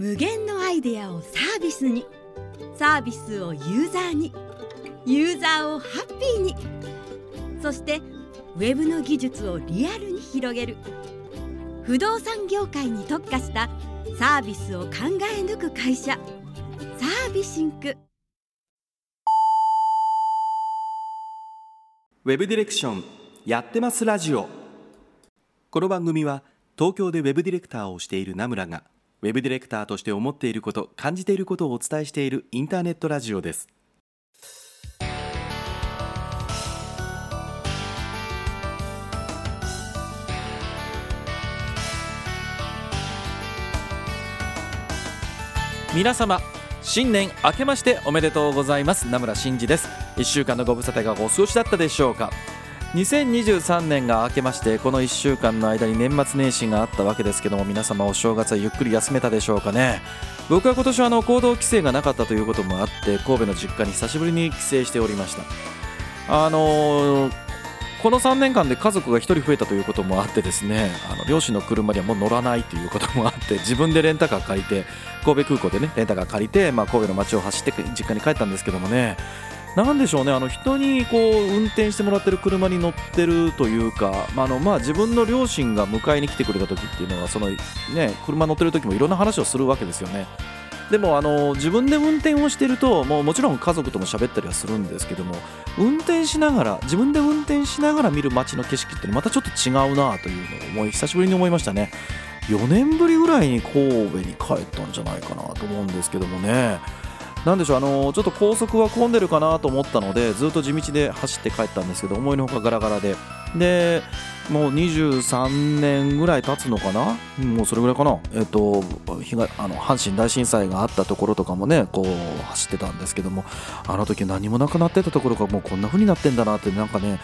無限のアイデアをサービスに。サービスをユーザーに。ユーザーをハッピーに。そしてウェブの技術をリアルに広げる。不動産業界に特化したサービスを考え抜く会社。サービシンク。ウェブディレクションやってますラジオ。この番組は東京でウェブディレクターをしている名村がウェブディレクターとして思っていること感じていることをお伝えしているインターネットラジオです。皆様新年明けましておめでとうございます。名村真司です。1週間のご無沙汰がお過ごしだったでしょうか。2023年が明けましてこの1週間の間に年末年始があったわけですけども皆様お正月はゆっくり休めたでしょうかね。僕は今年はあの行動規制がなかったということもあって神戸の実家に久しぶりに帰省しておりました。あのーこの3年間で家族が1人増えたということもあってですねあの両親の車にはもう乗らないということもあって自分でレンタカー借りて神戸空港でねレンタカー借りて、まあ、神戸の街を走って実家に帰ったんですけどもね。なんでしょうねあの人にこう運転してもらってる車に乗ってるというか、まああのまあ、自分の両親が迎えに来てくれた時っていうのはその、ね、車乗ってる時もいろんな話をするわけですよね。でもあの自分で運転をしてるともうもちろん家族とも喋ったりはするんですけども運転しながら自分で運転しながら見る街の景色ってまたちょっと違うなというのを思い久しぶりに思いましたね4年ぶりぐらいに神戸に帰ったんじゃないかなと思うんですけどもねなんでしょうあのちょっと高速は混んでるかなと思ったのでずっと地道で走って帰ったんですけど思いのほかガラガラで。でもう23年ぐらい経つのかな？もうそれぐらいかな？えっ、とあの阪神大震災があったところとかもねこう走ってたんですけどもあの時何もなくなってたところがもうこんな風になってんだなってなんかね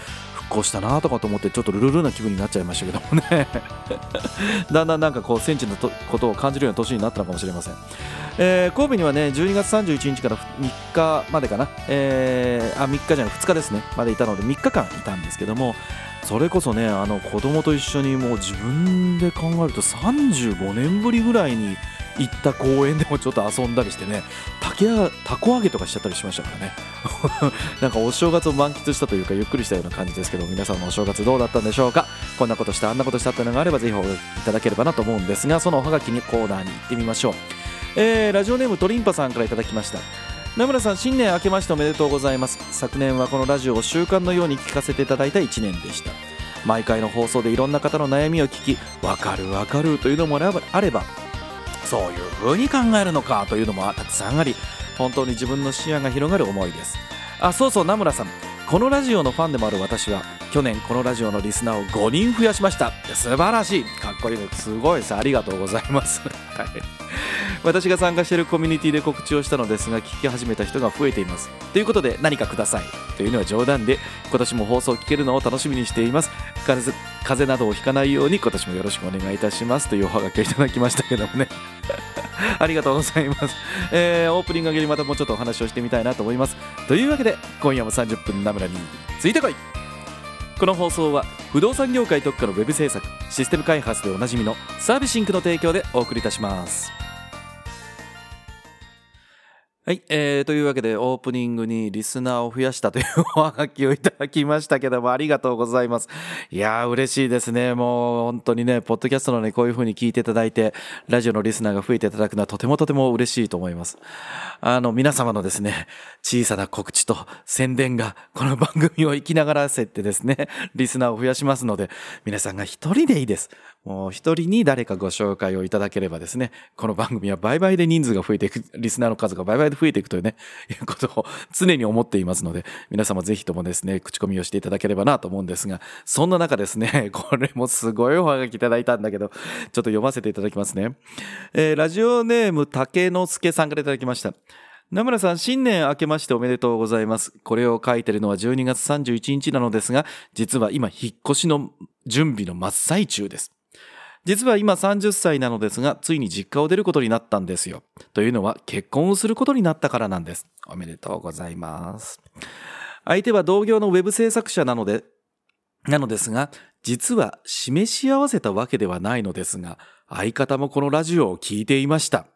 復興したなとかと思ってちょっとルルルな気分になっちゃいましたけどもね。だんだんなんかこう戦地のことを感じるような年になったのかもしれません、えー、神戸にはね12月31日から3日までかな、えー、あ3日じゃない2日ですねまでいたので3日間いたんですけどもそれこそねあの子供と一緒にもう自分で考えると35年ぶりぐらいに行った公園でもちょっと遊んだりしてねたこ揚げとかしちゃったりしましたからね。なんかお正月を満喫したというかゆっくりしたような感じですけど皆さんのお正月どうだったんでしょうか？こんなことしたあんなことしたっていうのがあればぜひおいただければなと思うんですがそのおはがきにコーナーに行ってみましょう、えー、ラジオネームトリンパさんからいただきました。名村さん新年明けましておめでとうございます。昨年はこのラジオを習慣のように聞かせていただいた1年でした。毎回の放送でいろんな方の悩みを聞きわかるわかるというのもあればそういう風に考えるのかというのもたくさんあり本当に自分の視野が広がる思いです。あそうそう名村さん。このラジオのファンでもある私は去年このラジオのリスナーを5人増やしました。素晴らしい。かっこいい。すごいです。ありがとうございます。はい。私が参加しているコミュニティで告知をしたのですが聞き始めた人が増えています。ということで何かください。というのは冗談で今年も放送を聞けるのを楽しみにしています。風邪などをひかないように今年もよろしくお願いいたします。というおはがきをいただきましたけどもね。ありがとうございます、えー、オープニング上げにまたもうちょっとお話をしてみたいなと思います。というわけで今夜も30分ナムラについてこい。この放送は不動産業界特化のウェブ制作システム開発でおなじみのサービシンクの提供でお送りいたします。はい、えー、というわけでオープニングにリスナーを増やしたというおはがきをいただきましたけどもありがとうございます。いやー嬉しいですね。もう本当にね、ポッドキャストのね、こういう風に聞いていただいて、ラジオのリスナーが増えていただくのはとてもとても嬉しいと思います。あの、皆様のですね、小さな告知と宣伝がこの番組を生きながらせてですね、リスナーを増やしますので、皆さんが一人でいいです。もう一人に誰かご紹介をいただければですね、この番組は倍々で人数が増えていく、リスナーの数が倍々で増えていくというね、いうことを常に思っていますので、皆様ぜひともですね、口コミをしていただければなと思うんですが、そんな中ですね、これもすごいおはがきいただいたんだけど、ちょっと読ませていただきますね。えー、ラジオネーム竹之助さんからいただきました。名村さん、新年明けましておめでとうございます。これを書いてるのは12月31日なのですが、実は今、引っ越しの準備の真っ最中です。実は今30歳なのですが、ついに実家を出ることになったんですよ。というのは結婚をすることになったからなんです。おめでとうございます。相手は同業のウェブ制作者なので、なのですが、実は示し合わせたわけではないのですが、相方もこのラジオを聞いていました。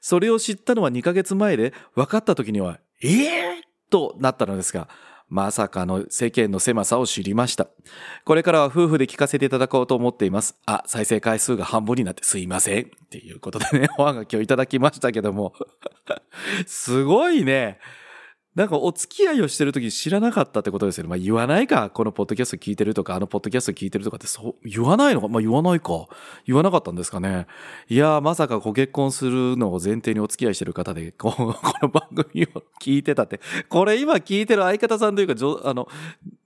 それを知ったのは2ヶ月前で、分かった時には、ええー、となったのですが、まさかの世間の狭さを知りました。これからは夫婦で聞かせていただこうと思っています。あ、再生回数が半分になってすいません。っていうことでね、おはがきをいただきましたけども。すごいね。なんかお付き合いをしてる時知らなかったってことですよね。まあ言わないか。このポッドキャスト聞いてるとか、あのポッドキャスト聞いてるとかってそう、言わないのか？まあ言わないか。言わなかったんですかね。いやーまさかご結婚するのを前提にお付き合いしてる方で、この番組を聞いてたって。これ今聞いてる相方さんというか、あの、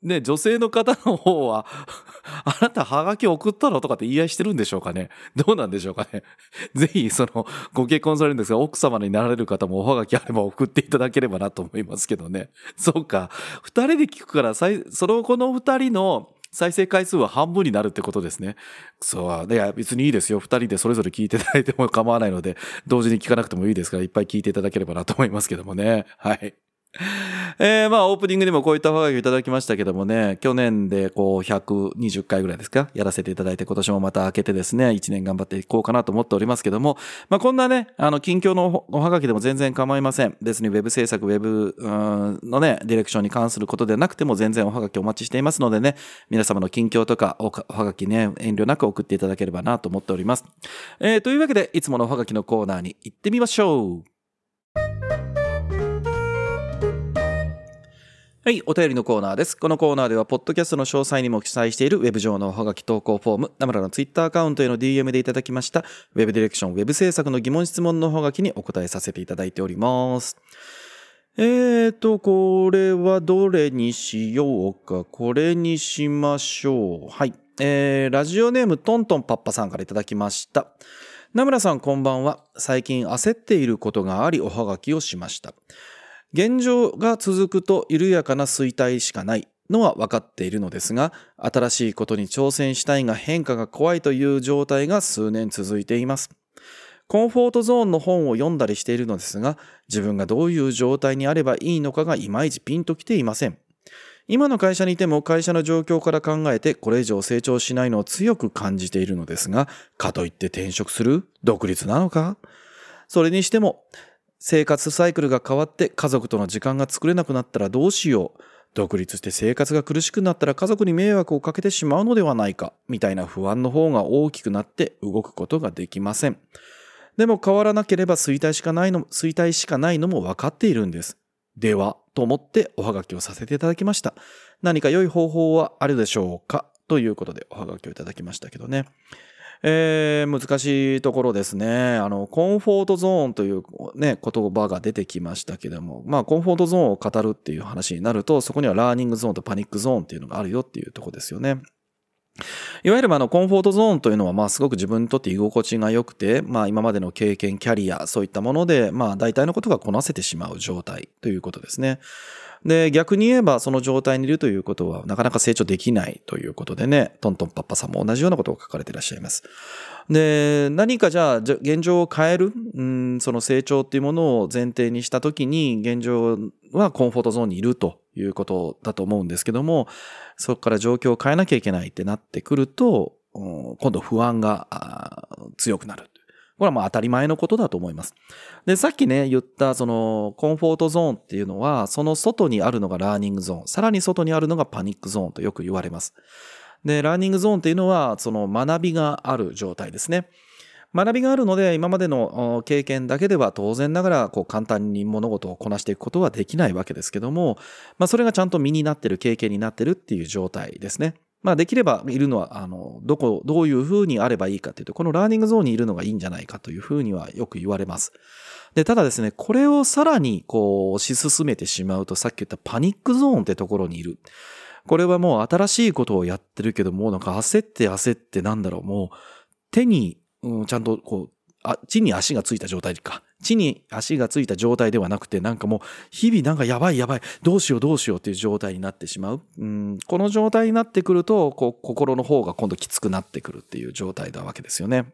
ね、女性の方の方は、あなたハガキ送ったのとかって言い合いしてるんでしょうかね？どうなんでしょうかね？ぜひ、その、ご結婚されるんですが、奥様になられる方もおはがきあれば送っていただければなと思いますけどね。そうか。二人で聞くから、その、この二人の再生回数は半分になるってことですね。そう。いや、別にいいですよ。二人でそれぞれ聞いていただいても構わないので、同時に聞かなくてもいいですから、いっぱい聞いていただければなと思いますけどもね。はい。えー、まあ、オープニングでもこういったおはがきをいただきましたけどもね、去年でこう、120回ぐらいですか？やらせていただいて、今年もまた開けてですね、1年頑張っていこうかなと思っておりますけども、まあ、こんなね、あの、近況のおはがきでも全然構いません。別にウェブ制作、ウェブのね、ディレクションに関することでなくても全然おはがきお待ちしていますのでね、皆様の近況とかおはがきね、遠慮なく送っていただければなと思っております。えー、というわけで、いつものおはがきのコーナーに行ってみましょう。はい、お便りのコーナーです。このコーナーでは、ポッドキャストの詳細にも記載しているウェブ上のおはがき投稿フォーム、ナムラのツイッターアカウントへの DM でいただきました、ウェブディレクション、ウェブ制作の疑問質問のおはがきにお答えさせていただいております。えーと、これはどれにしようか？これにしましょう。はい。えー、ラジオネームトントンパッパさんからいただきました。名村さんこんばんは。最近焦っていることがありおはがきをしました。現状が続くと緩やかな衰退しかないのは分かっているのですが、新しいことに挑戦したいが変化が怖いという状態が数年続いています。コンフォートゾーンの本を読んだりしているのですが、自分がどういう状態にあればいいのかがいまいちピンときていません。今の会社にいても会社の状況から考えてこれ以上成長しないのを強く感じているのですが、かといって転職する？独立なのか？それにしても、生活サイクルが変わって家族との時間が作れなくなったらどうしよう。独立して生活が苦しくなったら家族に迷惑をかけてしまうのではないか、みたいな不安の方が大きくなって動くことができません。でも変わらなければ衰退しかないの、衰退しかないのも分かっているんです。では、と思っておはがきをさせていただきました。何か良い方法はあるでしょうか？ということでおはがきをいただきましたけどね。えー、難しいところですね。あの、コンフォートゾーンというね、言葉が出てきましたけども、まあ、コンフォートゾーンを語るっていう話になると、そこにはラーニングゾーンとパニックゾーンっていうのがあるよっていうとこですよね。いわゆるあのコンフォートゾーンというのはまあすごく自分にとって居心地が良くて、まあ今までの経験、キャリア、そういったもので、まあ大体のことがこなせてしまう状態ということですね。で、逆に言えばその状態にいるということはなかなか成長できないということでね、トントンパッパさんも同じようなことを書かれていらっしゃいます。で、何かじゃあ現状を変える、うん、その成長っていうものを前提にしたときに現状はコンフォートゾーンにいるということだと思うんですけども、そこから状況を変えなきゃいけないってなってくると、今度不安が強くなる。これはまあ当たり前のことだと思います。で、さっきね、言ったそのコンフォートゾーンっていうのは、その外にあるのがラーニングゾーン、さらに外にあるのがパニックゾーンとよく言われます。で、ラーニングゾーンっていうのは、その学びがある状態ですね。学びがあるので、今までの経験だけでは当然ながら、こう簡単に物事をこなしていくことはできないわけですけども、まあそれがちゃんと身になってる、経験になってるっていう状態ですね。まあできればいるのは、あの、どこ、どういうふうにあればいいかというと、このラーニングゾーンにいるのがいいんじゃないかというふうにはよく言われます。で、ただですね、これをさらにこう、推し進めてしまうと、さっき言ったパニックゾーンってところにいる。これはもう新しいことをやってるけどもう、なんか焦って焦ってなんだろう、もう手に、うん、ちゃんとこう、あ、地に足がついた状態か。地に足がついた状態ではなくて、なんかもう、日々なんかやばいやばい、どうしようどうしようっていう状態になってしまう。うん、この状態になってくると、こう、心の方が今度きつくなってくるっていう状態なわけですよね。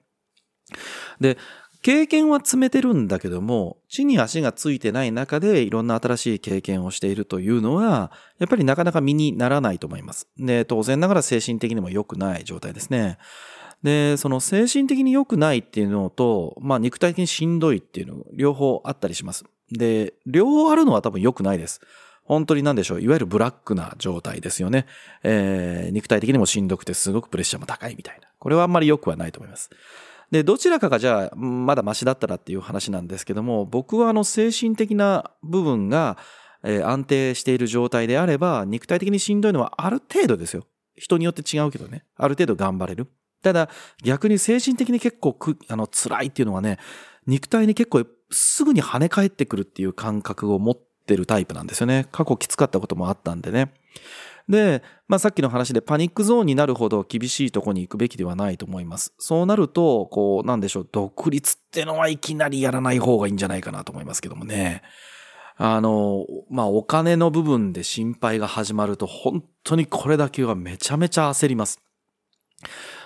で、経験は積めてるんだけども、地に足がついてない中でいろんな新しい経験をしているというのは、やっぱりなかなか身にならないと思います。で、当然ながら精神的にも良くない状態ですね。で、その精神的に良くないっていうのと、まあ肉体的にしんどいっていうの、両方あったりします。で、両方あるのは多分良くないです。本当に何でしょう、いわゆるブラックな状態ですよね。えー、肉体的にもしんどくてすごくプレッシャーも高いみたいな。これはあんまり良くはないと思います。で、どちらかがじゃあ、まだマシだったらっていう話なんですけども、僕はあの精神的な部分が、えー、安定している状態であれば、肉体的にしんどいのはある程度ですよ。人によって違うけどね。ある程度頑張れる。ただ、逆に精神的に結構く、あの、辛いっていうのはね、肉体に結構すぐに跳ね返ってくるっていう感覚を持ってるタイプなんですよね。過去きつかったこともあったんでね。で、まあ、さっきの話でパニックゾーンになるほど厳しいとこに行くべきではないと思います。そうなると、こう、なんでしょう、独立ってのはいきなりやらない方がいいんじゃないかなと思いますけどもね。あの、まあ、お金の部分で心配が始まると、本当にこれだけはめちゃめちゃ焦ります。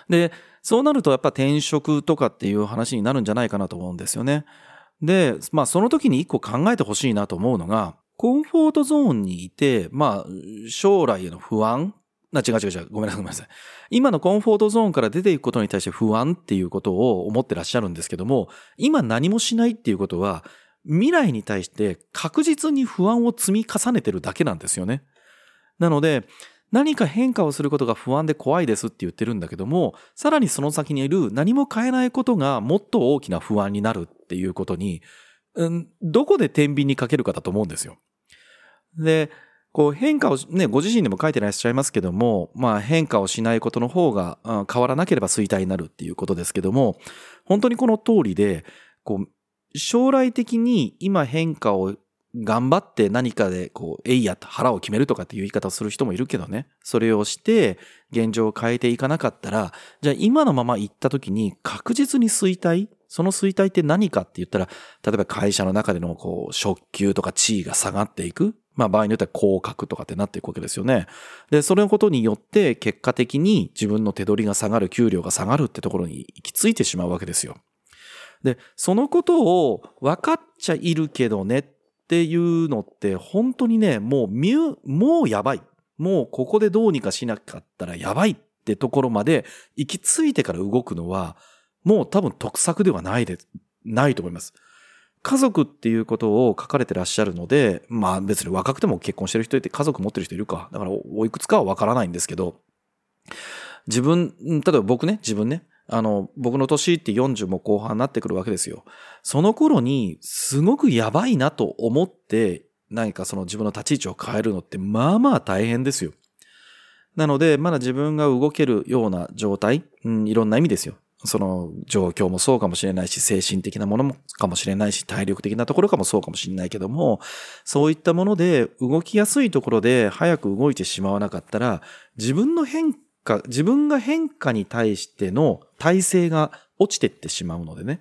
で、そうなるとやっぱ転職とかっていう話になるんじゃないかなと思うんですよね。で、まあその時に一個考えてほしいなと思うのが、コンフォートゾーンにいて、まあ将来への不安な、違う違う違う。ごめんなさい、ごめんなさい。今のコンフォートゾーンから出ていくことに対して不安っていうことを思ってらっしゃるんですけども、今何もしないっていうことは、未来に対して確実に不安を積み重ねてるだけなんですよね。なので、何か変化をすることが不安で怖いですって言ってるんだけども、さらにその先にいる何も変えないことがもっと大きな不安になるっていうことに、うん、どこで天秤にかけるかだと思うんですよ。で、こう変化をね、ご自身でも書いてらっしゃいますけども、まあ変化をしないことの方が、うん、変わらなければ衰退になるっていうことですけども、本当にこの通りで、こう、将来的に今変化を頑張って何かでこう、えいやと腹を決めるとかっていう言い方をする人もいるけどね。それをして、現状を変えていかなかったら、じゃあ今のまま行った時に確実に衰退？その衰退って何かって言ったら、例えば会社の中でのこう、昇給とか地位が下がっていく？まあ場合によっては降格とかってなっていくわけですよね。で、それのことによって結果的に自分の手取りが下がる、給料が下がるってところに行き着いてしまうわけですよ。で、そのことを分かっちゃいるけどねっっていうのって本当にね、もうミュ、もうやばい。もうここでどうにかしなかったらやばいってところまで行き着いてから動くのは、もう多分得策ではないで、ないと思います。家族っていうことを書かれてらっしゃるので、まあ別に若くても結婚してる人いて家族持ってる人いるか。だからおいくつかはわからないんですけど、自分、例えば僕ね、自分ね、あの、僕の年って40も後半になってくるわけですよ。その頃に、すごくやばいなと思って、何かその自分の立ち位置を変えるのって、まあまあ大変ですよ。なので、まだ自分が動けるような状態、うん、いろんな意味ですよ。その状況もそうかもしれないし、精神的なものもかもしれないし、体力的なところかもそうかもしれないけども、そういったもので動きやすいところで早く動いてしまわなかったら、自分の変化、自分が変化に対しての体制が落ちていってしまうのでね。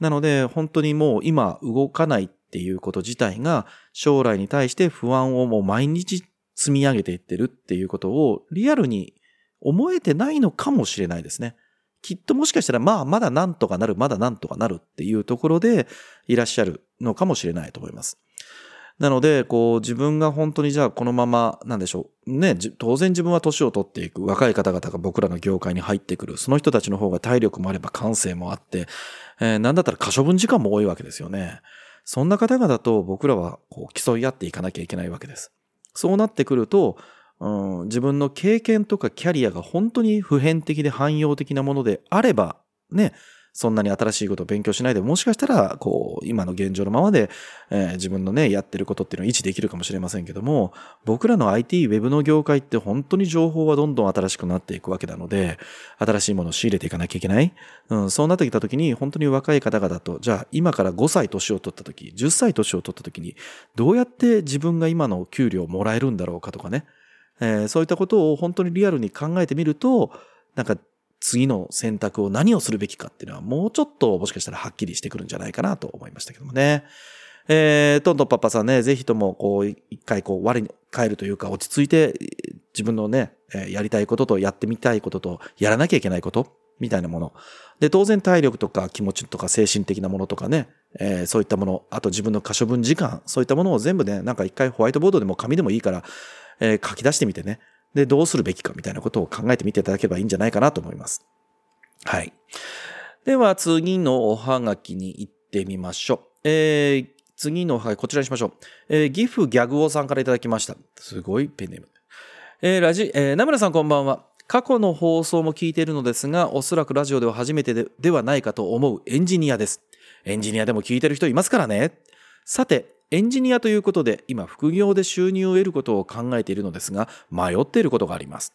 なので、本当にもう今動かないっていうこと自体が将来に対して不安をもう毎日積み上げていってるっていうことをリアルに思えてないのかもしれないですね。きっともしかしたらまあまだなんとかなる、まだなんとかなるっていうところでいらっしゃるのかもしれないと思います。なので、こう、自分が本当にじゃあこのまま、なんでしょう。ね、当然自分は年を取っていく。若い方々が僕らの業界に入ってくる。その人たちの方が体力もあれば感性もあって、えー、なんだったら可処分時間も多いわけですよね。そんな方々と僕らはこう競い合っていかなきゃいけないわけです。そうなってくると、うん、自分の経験とかキャリアが本当に普遍的で汎用的なものであれば、ね、そんなに新しいことを勉強しないでもしかしたら、こう、今の現状のままで、えー、自分のね、やってることっていうのを維持できるかもしれませんけども、僕らの IT、ウェブの業界って本当に情報はどんどん新しくなっていくわけなので、新しいものを仕入れていかなきゃいけない。うん、そうなってきた時に、本当に若い方々と、じゃあ今から5歳年を取った時、10歳年を取った時に、どうやって自分が今の給料をもらえるんだろうかとかね、えー、そういったことを本当にリアルに考えてみると、なんか次の選択を何をするべきかっていうのはもうちょっともしかしたらはっきりしてくるんじゃないかなと思いましたけどもね。えー、トントンパパさんね、ぜひともこう一回こう我に帰るというか落ち着いて自分のね、やりたいこととやってみたいこととやらなきゃいけないことみたいなもの。で、当然体力とか気持ちとか精神的なものとかね、えー、そういったもの、あと自分の可処分時間、そういったものを全部ね、なんか一回ホワイトボードでも紙でもいいから、えー、書き出してみてね、で、どうするべきかみたいなことを考えてみていただければいいんじゃないかなと思います。はい。では次のおはがきに行ってみましょう。えー、次のおはがきこちらにしましょう。えー、岐阜ギャグオさんからいただきました。すごいペンネーム。えー、ラジ、えー、名村さんこんばんは。過去の放送も聞いているのですが、おそらくラジオでは初めてでではないかと思うエンジニアです。エンジニアでも聞いてる人いますからね。さて、エンジニアということで、今副業で収入を得ることを考えているのですが、迷っていることがあります。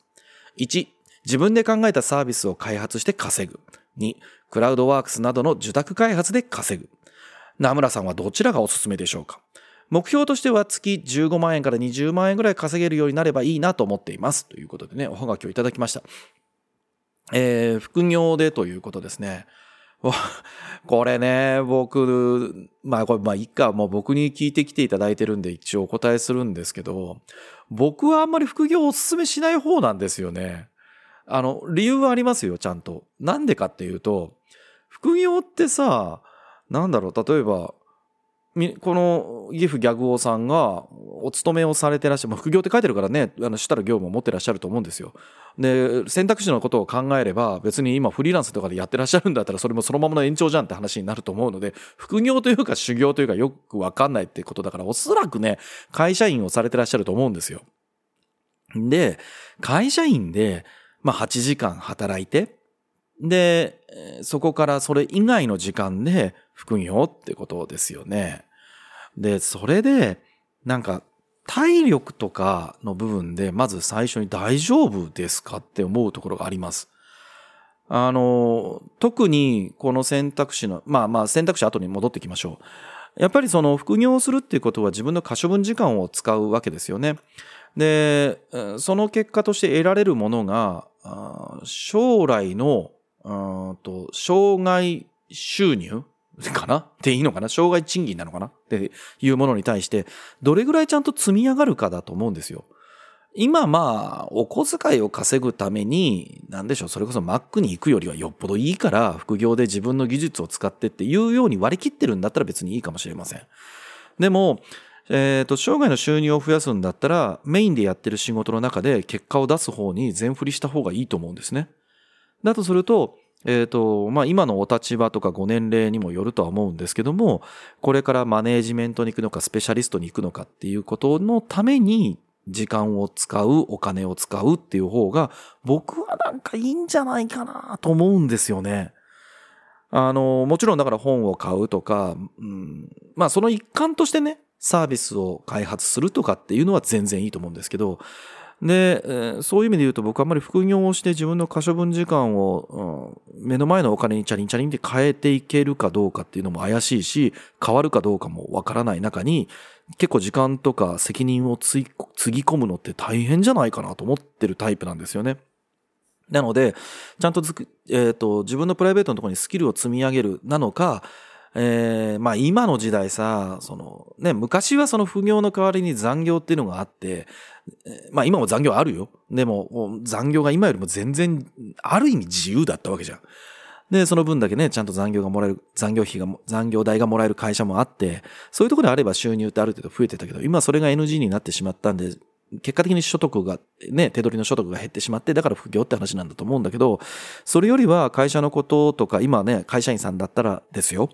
1、自分で考えたサービスを開発して稼ぐ。2、クラウドワークスなどの受託開発で稼ぐ。名村さんはどちらがおすすめでしょうか？目標としては月15万円から20万円ぐらい稼げるようになればいいなと思っています。ということでね、おはがきをいただきました。えー、副業でということですね。これね、僕、まあこれ、まあいいか、もう僕に聞いてきていただいてるんで一応お答えするんですけど、僕はあんまり副業をお勧めしない方なんですよね。あの、理由はありますよ、ちゃんと。なんでかっていうと、副業ってさ、なんだろう、例えば、この岐阜ギャグ王さんがお勤めをされてらっしゃる、副業って書いてるからね、あの主たる業務を持ってらっしゃると思うんですよ。で、選択肢のことを考えれば、別に今フリーランスとかでやってらっしゃるんだったら、それもそのままの延長じゃんって話になると思うので、副業というか修行というかよくわかんないってことだから、おそらくね、会社員をされてらっしゃると思うんですよ。で、会社員で、まあ8時間働いて、で、そこからそれ以外の時間で副業ってことですよね。で、それで、なんか、体力とかの部分で、まず最初に大丈夫ですかって思うところがあります。あの、特にこの選択肢の、まあまあ選択肢後に戻ってきましょう。やっぱりその副業をするっていうことは自分の可処分時間を使うわけですよね。で、その結果として得られるものが、将来の、うんと障害収入かな？っていいのかな？障害賃金なのかな？っていうものに対して、どれぐらいちゃんと積み上がるかだと思うんですよ。今まあ、お小遣いを稼ぐために、なんでしょう、それこそマックに行くよりはよっぽどいいから、副業で自分の技術を使ってっていうように割り切ってるんだったら別にいいかもしれません。でも、えっ、ー、と、生涯の収入を増やすんだったら、メインでやってる仕事の中で結果を出す方に全振りした方がいいと思うんですね。だとすると、えっ、ー、と、まあ、今のお立場とかご年齢にもよるとは思うんですけども、これからマネージメントに行くのか、スペシャリストに行くのかっていうことのために、時間を使う、お金を使うっていう方が、僕はなんかいいんじゃないかなと思うんですよね。あの、もちろんだから本を買うとか、うん、まあその一環としてね、サービスを開発するとかっていうのは全然いいと思うんですけど、で、そういう意味で言うと僕あんまり副業をして自分の可処分時間を、うん、目の前のお金にチャリンチャリンで変えていけるかどうかっていうのも怪しいし、変わるかどうかもわからない中に、結構時間とか責任をつぎ込むのって大変じゃないかなと思ってるタイプなんですよね。なので、ちゃんとえっ、ー、と、自分のプライベートのところにスキルを積み上げるなのか、えー、まあ今の時代さ、そのね、昔はその副業の代わりに残業っていうのがあって、まあ今も残業あるよ。でも残業が今よりも全然ある意味自由だったわけじゃん。で、その分だけね、ちゃんと残業がもらえる、残業費が、残業代がもらえる会社もあって、そういうところであれば収入ってある程度増えてたけど、今それが NG になってしまったんで、結果的に所得が、ね、手取りの所得が減ってしまって、だから副業って話なんだと思うんだけど、それよりは会社のこととか、今ね、会社員さんだったらですよ。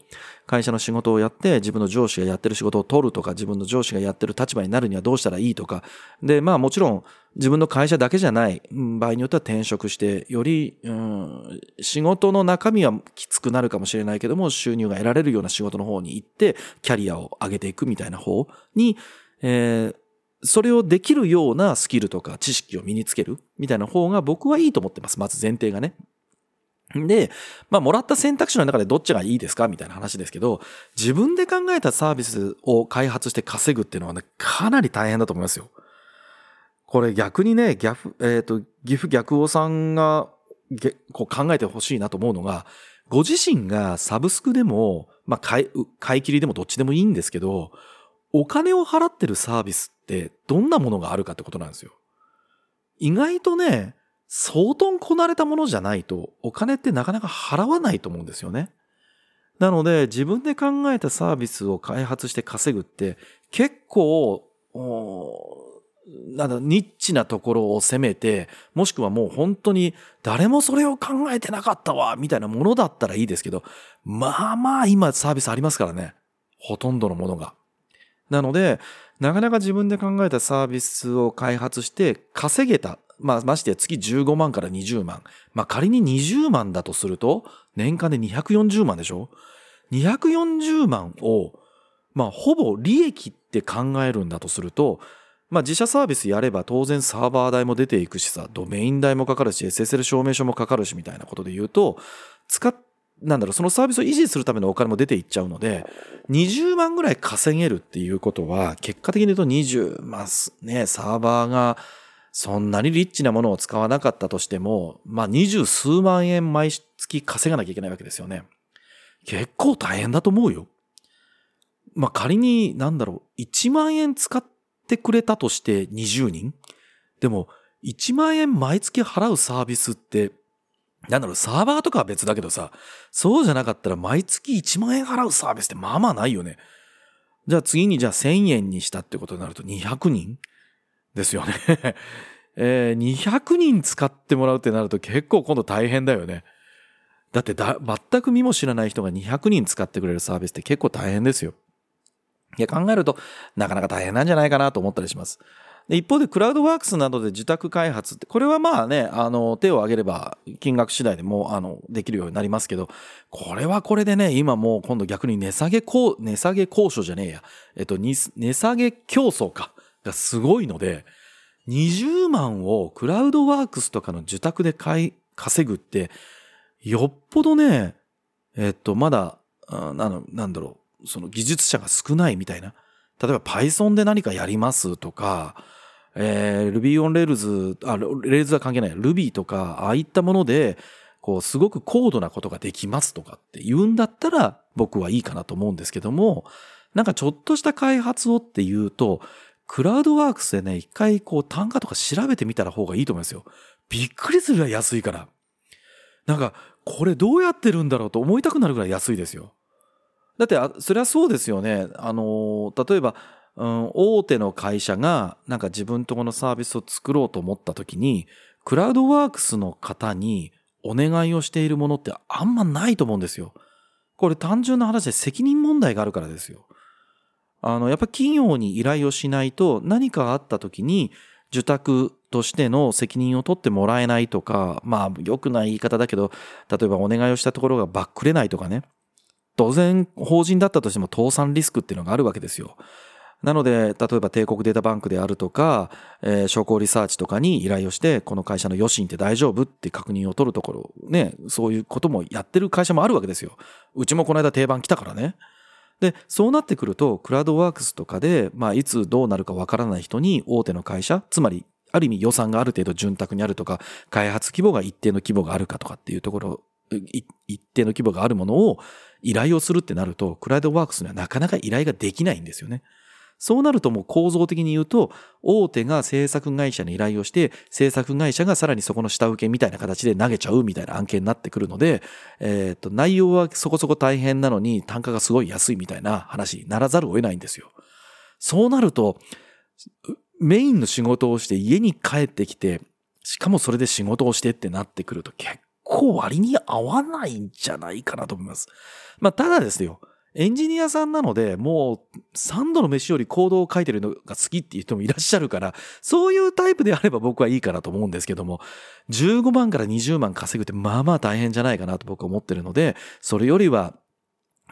会社の仕事をやって、自分の上司がやってる仕事を取るとか、自分の上司がやってる立場になるにはどうしたらいいとか。で、まあもちろん、自分の会社だけじゃない、場合によっては転職して、より、うん、仕事の中身はきつくなるかもしれないけども、収入が得られるような仕事の方に行って、キャリアを上げていくみたいな方に、えー、それをできるようなスキルとか知識を身につけるみたいな方が僕はいいと思ってます。まず前提がね。で、まあ、もらった選択肢の中でどっちがいいですか？みたいな話ですけど、自分で考えたサービスを開発して稼ぐっていうのはね、かなり大変だと思いますよ。これ逆にね、ギャフ、えっ、ー、と、岐阜逆王さんがこう考えてほしいなと思うのが、ご自身がサブスクでも、まあ、買い、買い切りでもどっちでもいいんですけど、お金を払ってるサービスってどんなものがあるかってことなんですよ。意外とね、相当こなれたものじゃないとお金ってなかなか払わないと思うんですよね。なので自分で考えたサービスを開発して稼ぐって結構、なんだ、ニッチなところを攻めて、もしくはもう本当に誰もそれを考えてなかったわ、みたいなものだったらいいですけど、まあまあ今サービスありますからね。ほとんどのものが。なので、なかなか自分で考えたサービスを開発して稼げた。まあ、ましてや月15万から20万。まあ仮に20万だとすると、年間で240万でしょ ?240 万を、まあほぼ利益って考えるんだとすると、まあ自社サービスやれば当然サーバー代も出ていくしさ、ドメイン代もかかるし、SSL 証明書もかかるしみたいなことで言うと、使っなんだろう、そのサービスを維持するためのお金も出ていっちゃうので、20万ぐらい稼げるっていうことは、結果的に言うと20、まあ、ね、サーバーがそんなにリッチなものを使わなかったとしても、まあ、20数万円毎月稼がなきゃいけないわけですよね。結構大変だと思うよ。まあ、仮に、なんだろう、1万円使ってくれたとして20人でも、1万円毎月払うサービスって、なんだろう、サーバーとかは別だけどさ、そうじゃなかったら毎月1万円払うサービスってまあまあないよね。じゃあ次にじゃあ1000円にしたってことになると200人ですよね えー、200人使ってもらうってなると結構今度大変だよね。だってだ、全く見も知らない人が200人使ってくれるサービスって結構大変ですよ。いや、考えるとなかなか大変なんじゃないかなと思ったりします。で一方でクラウドワークスなどで受託開発って、これはまあね、あの、手を挙げれば金額次第でも、あの、できるようになりますけど、これはこれでね、今もう今度逆に値下げこ、値下げ交渉じゃねえや。えっと、値下げ競争か。がすごいので、20万をクラウドワークスとかの受託で買い、稼ぐって、よっぽどね、えっと、まだ、あの、なんだろう、その技術者が少ないみたいな。例えば Python で何かやりますとか、えー、Ruby on Rails、あ、Rails は関係ない。Ruby とか、ああいったもので、こう、すごく高度なことができますとかって言うんだったら、僕はいいかなと思うんですけども、なんかちょっとした開発をっていうと、クラウドワークスでね、一回こう単価とか調べてみたら方がいいと思いますよ。びっくりするぐらい安いから。なんか、これどうやってるんだろうと思いたくなるぐらい安いですよ。だって、それはそうですよね。あの、例えば、うん、大手の会社がなんか自分とこのサービスを作ろうと思った時に、クラウドワークスの方にお願いをしているものってあんまないと思うんですよ。これ単純な話で責任問題があるからですよ。あの、やっぱ企業に依頼をしないと何かあった時に受託としての責任を取ってもらえないとか、まあ良くない言い方だけど、例えばお願いをしたところがバックれないとかね。当然法人だったとしても倒産リスクっていうのがあるわけですよ。なので、例えば帝国データバンクであるとか、えー、商工リサーチとかに依頼をして、この会社の余震って大丈夫って確認を取るところ、ね、そういうこともやってる会社もあるわけですよ。うちもこの間定番来たからね。で、そうなってくると、クラウドワークスとかで、まあ、いつどうなるかわからない人に大手の会社、つまり、ある意味予算がある程度潤沢にあるとか、開発規模が一定の規模があるかとかっていうところ、一定の規模があるものを依頼をするってなると、クラウドワークスにはなかなか依頼ができないんですよね。そうなるともう構造的に言うと、大手が制作会社に依頼をして、制作会社がさらにそこの下請けみたいな形で投げちゃうみたいな案件になってくるので、えっ、と、内容はそこそこ大変なのに単価がすごい安いみたいな話にならざるを得ないんですよ。そうなると、メインの仕事をして家に帰ってきて、しかもそれで仕事をしてってなってくると結構割に合わないんじゃないかなと思います。まあ、ただですよ。エンジニアさんなので、もう3度の飯より行動を書いてるのが好きっていう人もいらっしゃるから、そういうタイプであれば僕はいいかなと思うんですけども、15万から20万稼ぐってまあまあ大変じゃないかなと僕は思ってるので、それよりは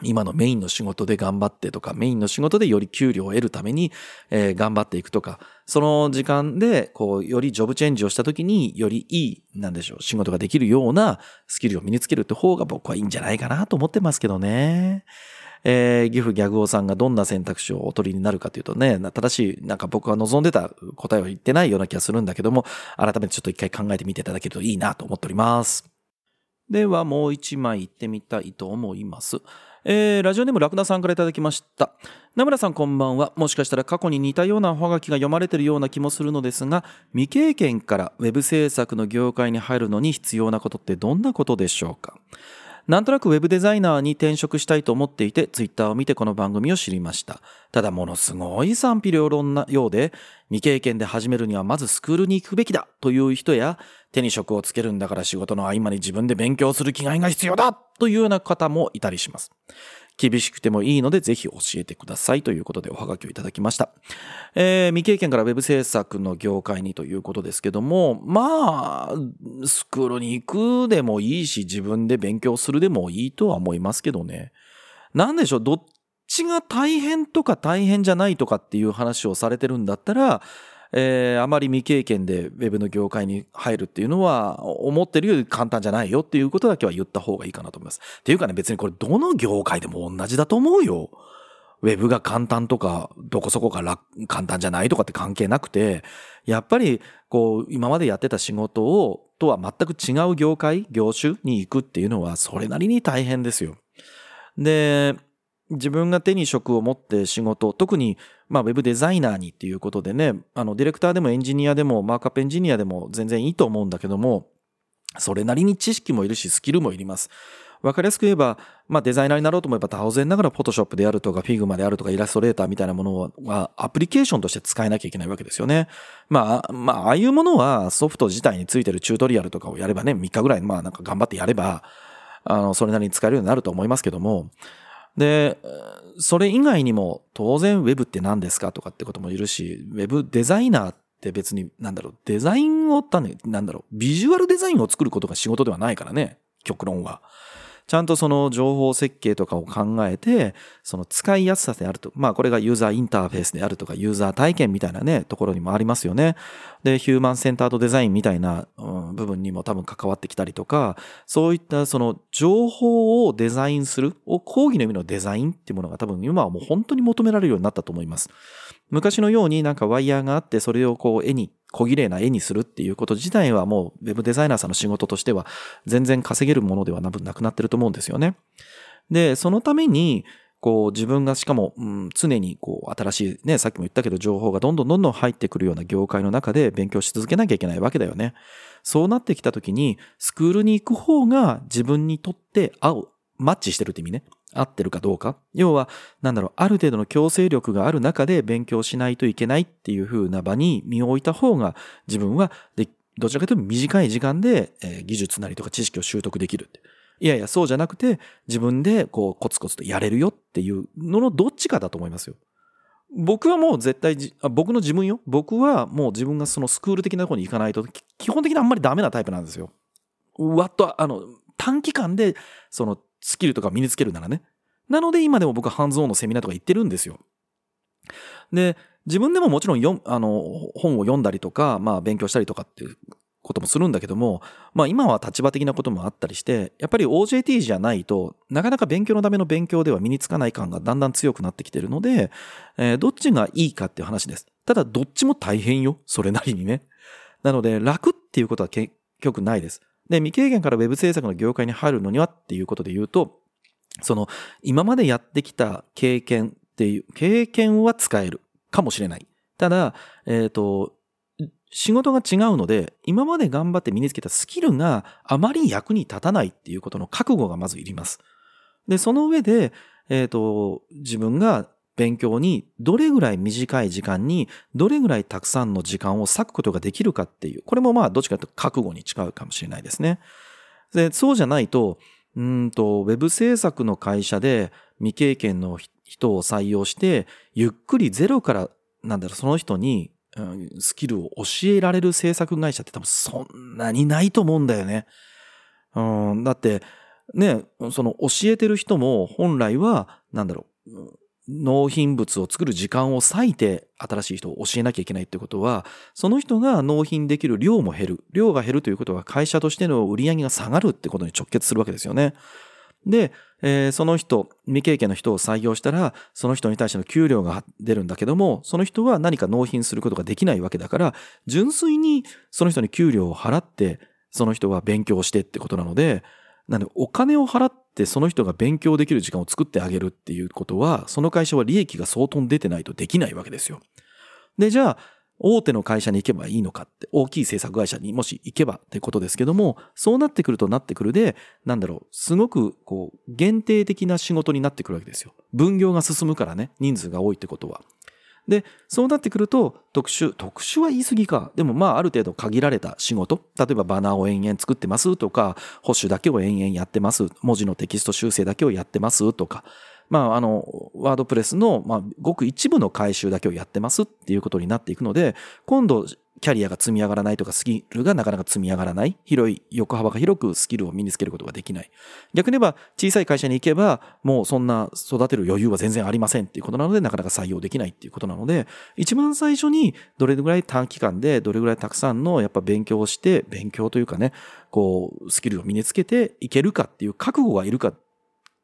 今のメインの仕事で頑張ってとか、メインの仕事でより給料を得るために、えー、頑張っていくとか、その時間で、こう、よりジョブチェンジをした時に、よりいい、なんでしょう、仕事ができるようなスキルを身につけるって方が僕はいいんじゃないかなと思ってますけどね。えー、岐阜ギャグオさんがどんな選択肢をお取りになるかというとね、正しい、なんか僕が望んでた答えを言ってないような気がするんだけども、改めてちょっと一回考えてみていただけるといいなと思っております。ではもう一枚行ってみたいと思います。えー、ラジオネームラクダさんからいただきました。名村さんこんばんは。もしかしたら過去に似たようなおはがきが読まれてるような気もするのですが、未経験からウェブ制作の業界に入るのに必要なことってどんなことでしょうか？なんとなくウェブデザイナーに転職したいと思っていて、ツイッターを見てこの番組を知りました。ただものすごい賛否両論なようで、未経験で始めるにはまずスクールに行くべきだという人や、手に職をつけるんだから仕事の合間に自分で勉強する気概が必要だというような方もいたりします。厳しくてもいいのでぜひ教えてくださいということでおはがきをいただきました。えー、未経験から web 制作の業界にということですけども、まあ、スクールに行くでもいいし、自分で勉強するでもいいとは思いますけどね。なんでしょう、どっちが大変とか大変じゃないとかっていう話をされてるんだったら、えー、あまり未経験でウェブの業界に入るっていうのは、思ってるより簡単じゃないよっていうことだけは言った方がいいかなと思います。っていうかね、別にこれどの業界でも同じだと思うよ。ウェブが簡単とか、どこそこが簡単じゃないとかって関係なくて、やっぱり、こう、今までやってた仕事を、とは全く違う業界、業種に行くっていうのは、それなりに大変ですよ。で、自分が手に職を持って仕事、特に、まあ、ウェブデザイナーにっていうことでね、あの、ディレクターでもエンジニアでも、マークアップエンジニアでも全然いいと思うんだけども、それなりに知識もいるし、スキルもいります。わかりやすく言えば、まあ、デザイナーになろうと思えば、当然ながら、フォトショップであるとか、フィグマであるとか、イラストレーターみたいなものは、アプリケーションとして使えなきゃいけないわけですよね。まあ、まあ、ああいうものは、ソフト自体についてるチュートリアルとかをやればね、3日ぐらい、まあ、なんか頑張ってやれば、あの、それなりに使えるようになると思いますけども、で、それ以外にも当然 Web って何ですかとかってこともいるし、Web デザイナーって別になんだろう、デザインを、なんだろう、ビジュアルデザインを作ることが仕事ではないからね、極論は。ちゃんとその情報設計とかを考えて、その使いやすさであると。まあこれがユーザーインターフェースであるとか、ユーザー体験みたいなね、ところにもありますよね。で、ヒューマンセンタードデザインみたいな、うん、部分にも多分関わってきたりとか、そういったその情報をデザインする、を講義の意味のデザインっていうものが多分今はもう本当に求められるようになったと思います。昔のようになんかワイヤーがあって、それをこう絵に小綺麗な絵にするっていうこと自体はもうウェブデザイナーさんの仕事としては全然稼げるものではなくなってると思うんですよね。で、そのために、こう自分がしかも、うん、常にこう新しいね、さっきも言ったけど情報がどんどんどんどん入ってくるような業界の中で勉強し続けなきゃいけないわけだよね。そうなってきた時にスクールに行く方が自分にとって合う、マッチしてるって意味ね。合ってるかどうか。要は、なんだろう、ある程度の強制力がある中で勉強しないといけないっていう風な場に身を置いた方が自分はで、どちらかというと短い時間で、え、技術なりとか知識を習得できるって。いやいや、そうじゃなくて、自分でこうコツコツとやれるよっていうののどっちかだと思いますよ。僕はもう絶対あ、僕の自分よ。僕はもう自分がそのスクール的なところに行かないと、基本的にあんまりダメなタイプなんですよ。わっと、あの、短期間で、そのスキルとか身につけるならね。なので今でも僕はハンズオンのセミナーとか行ってるんですよ。で、自分でももちろんよあの本を読んだりとか、まあ勉強したりとかっていうこともするんだけども、まあ今は立場的なこともあったりして、やっぱり OJT じゃないとなかなか勉強のための勉強では身につかない感がだんだん強くなってきてるので、えー、どっちがいいかっていう話です。ただどっちも大変よ。それなりにね。なので楽っていうことは結局ないです。で、未経験から Web 制作の業界に入るのにはっていうことで言うと、その、今までやってきた経験っていう、経験は使えるかもしれない。ただ、えっ、ー、と、仕事が違うので、今まで頑張って身につけたスキルがあまり役に立たないっていうことの覚悟がまずいります。で、その上で、えっ、ー、と、自分が勉強にどれぐらい短い時間にどれぐらいたくさんの時間を割くことができるかっていう、これもまあどっちかというと覚悟に近いかもしれないですね。で、そうじゃないと、うんと、ウェブ制作の会社で未経験の人を採用して、ゆっくりゼロから、なんだろう、その人に、スキルを教えられる制作会社って多分そんなにないと思うんだよね。うん、だって、ね、その教えてる人も本来は、なんだろう、納品物を作る時間を割いて新しい人を教えなきゃいけないってことは、その人が納品できる量も減る。量が減るということは会社としての売り上げが下がるってことに直結するわけですよね。で、えー、その人、未経験の人を採用したら、その人に対しての給料が出るんだけども、その人は何か納品することができないわけだから、純粋にその人に給料を払って、その人は勉強してってことなので、なんでお金を払ってその人が勉強できる時間を作ってあげるっていうことは、その会社は利益が相当出てないとできないわけですよ。で、じゃあ、大手の会社に行けばいいのかって大きい制作会社にもし行けばってことですけどもそうなってくるとなってくるでなんだろうすごくこう限定的な仕事になってくるわけですよ分業が進むからね人数が多いってことはでそうなってくると特殊特殊は言い過ぎか。でもまあある程度限られた仕事。例えばバナーを延々作ってますとか保守だけを延々やってます。文字のテキスト修正だけをやってますとか。まあ、あの、ワードプレスの、まあ、ごく一部の回収だけをやってますっていうことになっていくので、今度、キャリアが積み上がらないとか、スキルがなかなか積み上がらない。広い、横幅が広くスキルを身につけることができない。逆に言えば、小さい会社に行けば、もうそんな育てる余裕は全然ありませんっていうことなので、なかなか採用できないっていうことなので、一番最初にどれぐらい短期間で、どれぐらいたくさんのやっぱ勉強をして、勉強というかね、こう、スキルを身につけていけるかっていう覚悟がいるかっ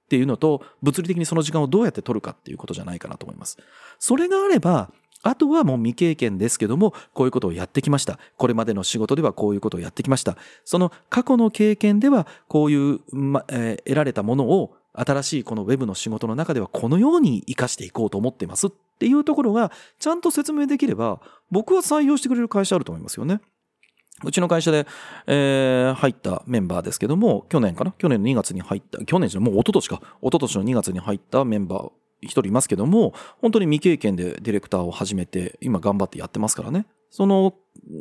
ていうのと、物理的にその時間をどうやって取るかっていうことじゃないかなと思います。それがあれば、あとはもう未経験ですけども、こういうことをやってきました。これまでの仕事ではこういうことをやってきました。その過去の経験では、こういう、まえー、得られたものを、新しいこのウェブの仕事の中ではこのように活かしていこうと思ってますっていうところが、ちゃんと説明できれば、僕は採用してくれる会社あると思いますよね。うちの会社で、えー、入ったメンバーですけども、去年かな？去年の2月に入った、去年じゃもう一昨年か。一昨年の2月に入ったメンバー一人いますけども、本当に未経験でディレクターを始めて、今頑張ってやってますからね。その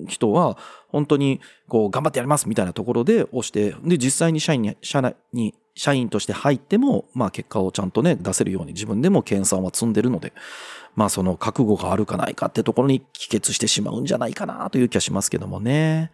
人は、本当に、こう、頑張ってやりますみたいなところで押して、で、実際に社員に、社内に、社員として入っても、まあ結果をちゃんとね、出せるように自分でも研鑽は積んでるので、まあその覚悟があるかないかってところに帰結してしまうんじゃないかなという気はしますけどもね。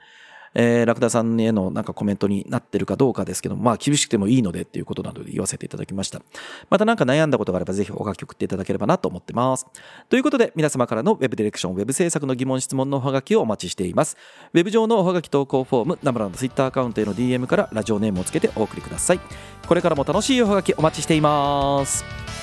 えー、ラクダさんへのなんかコメントになってるかどうかですけど、まあ厳しくてもいいのでっていうことなので言わせていただきました。またなんか悩んだことがあればぜひお書き送っていただければなと思ってます。ということで皆様からの Web ディレクション、Web 制作の疑問質問のおはがきをお待ちしています。Web 上のおはがき投稿フォーム、ナムラの Twitter アカウントへの DM からラジオネームをつけてお送りください。これからも楽しいおはがきお待ちしています。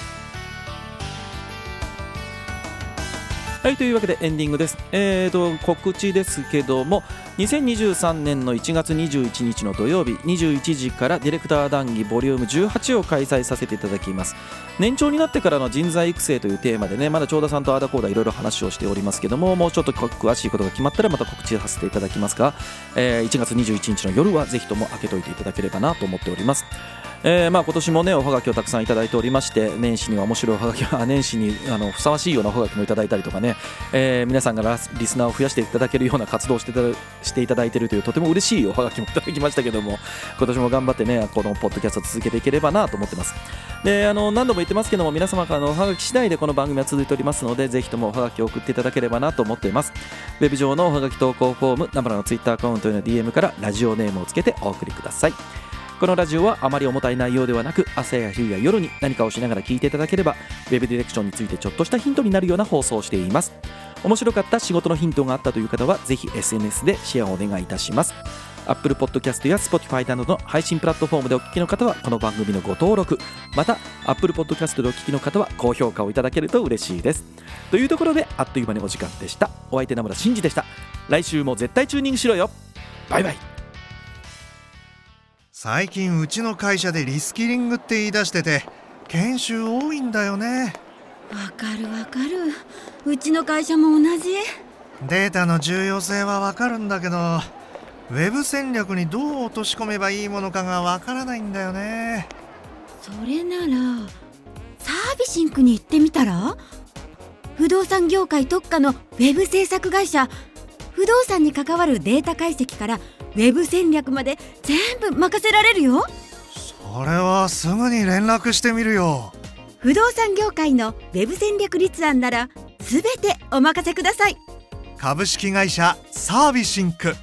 はいというわけでエンディングです。えーと告知ですけども2023年の1月21日の土曜日21時からディレクター談義ボリューム18を開催させていただきます。年長になってからの人材育成というテーマでねまだ長田さんとあだこうだいろいろ話をしておりますけどももうちょっと詳しいことが決まったらまた告知させていただきますが、えー、1月21日の夜はぜひとも開けといていただければなと思っておりますえー、まあ今年もねおはがきをたくさんいただいておりまして年始には面白いおはがき は年始にあのふさわしいようなおはがきもいただいたりとかね、えー、皆さんがリスナーを増やしていただけるような活動をしてしていただいているというとても嬉しいおはがきもいただきましたけども今年も頑張ってねこのポッドキャストを続けていければなと思ってます。であの何度も言ってますけども皆様からのおはがき次第でこの番組は続いておりますのでぜひともおはがきを送っていただければなと思っています。ウェブ上のおはがき投稿フォームナムラのツイッターアカウントへの DM からラジオネームをつけてお送りください。このラジオはあまり重たい内容ではなく朝や昼や夜に何かをしながら聞いていただければ Web ディレクションについてちょっとしたヒントになるような放送をしています。面白かった仕事のヒントがあったという方はぜひ SNS でシェアをお願いいたします。Apple Podcast や Spotify などの配信プラットフォームでお聞きの方はこの番組のご登録。また Apple Podcast でお聞きの方は高評価をいただけると嬉しいです。というところであっという間にお時間でした。お相手名村真司でした。来週も絶対チューニングしろよ。バイバイ。最近うちの会社でリスキリングって言い出してて研修多いんだよね。わかるわかる。うちの会社も同じ。データの重要性はわかるんだけどウェブ戦略にどう落とし込めばいいものかがわからないんだよね。それならサービシンクに行ってみたら？不動産業界特化のウェブ制作会社。不動産に関わるデータ解析からウェブ戦略まで全部任せられるよ。それはすぐに連絡してみるよ。不動産業界のウェブ戦略立案なら全てお任せください。株式会社サービシンク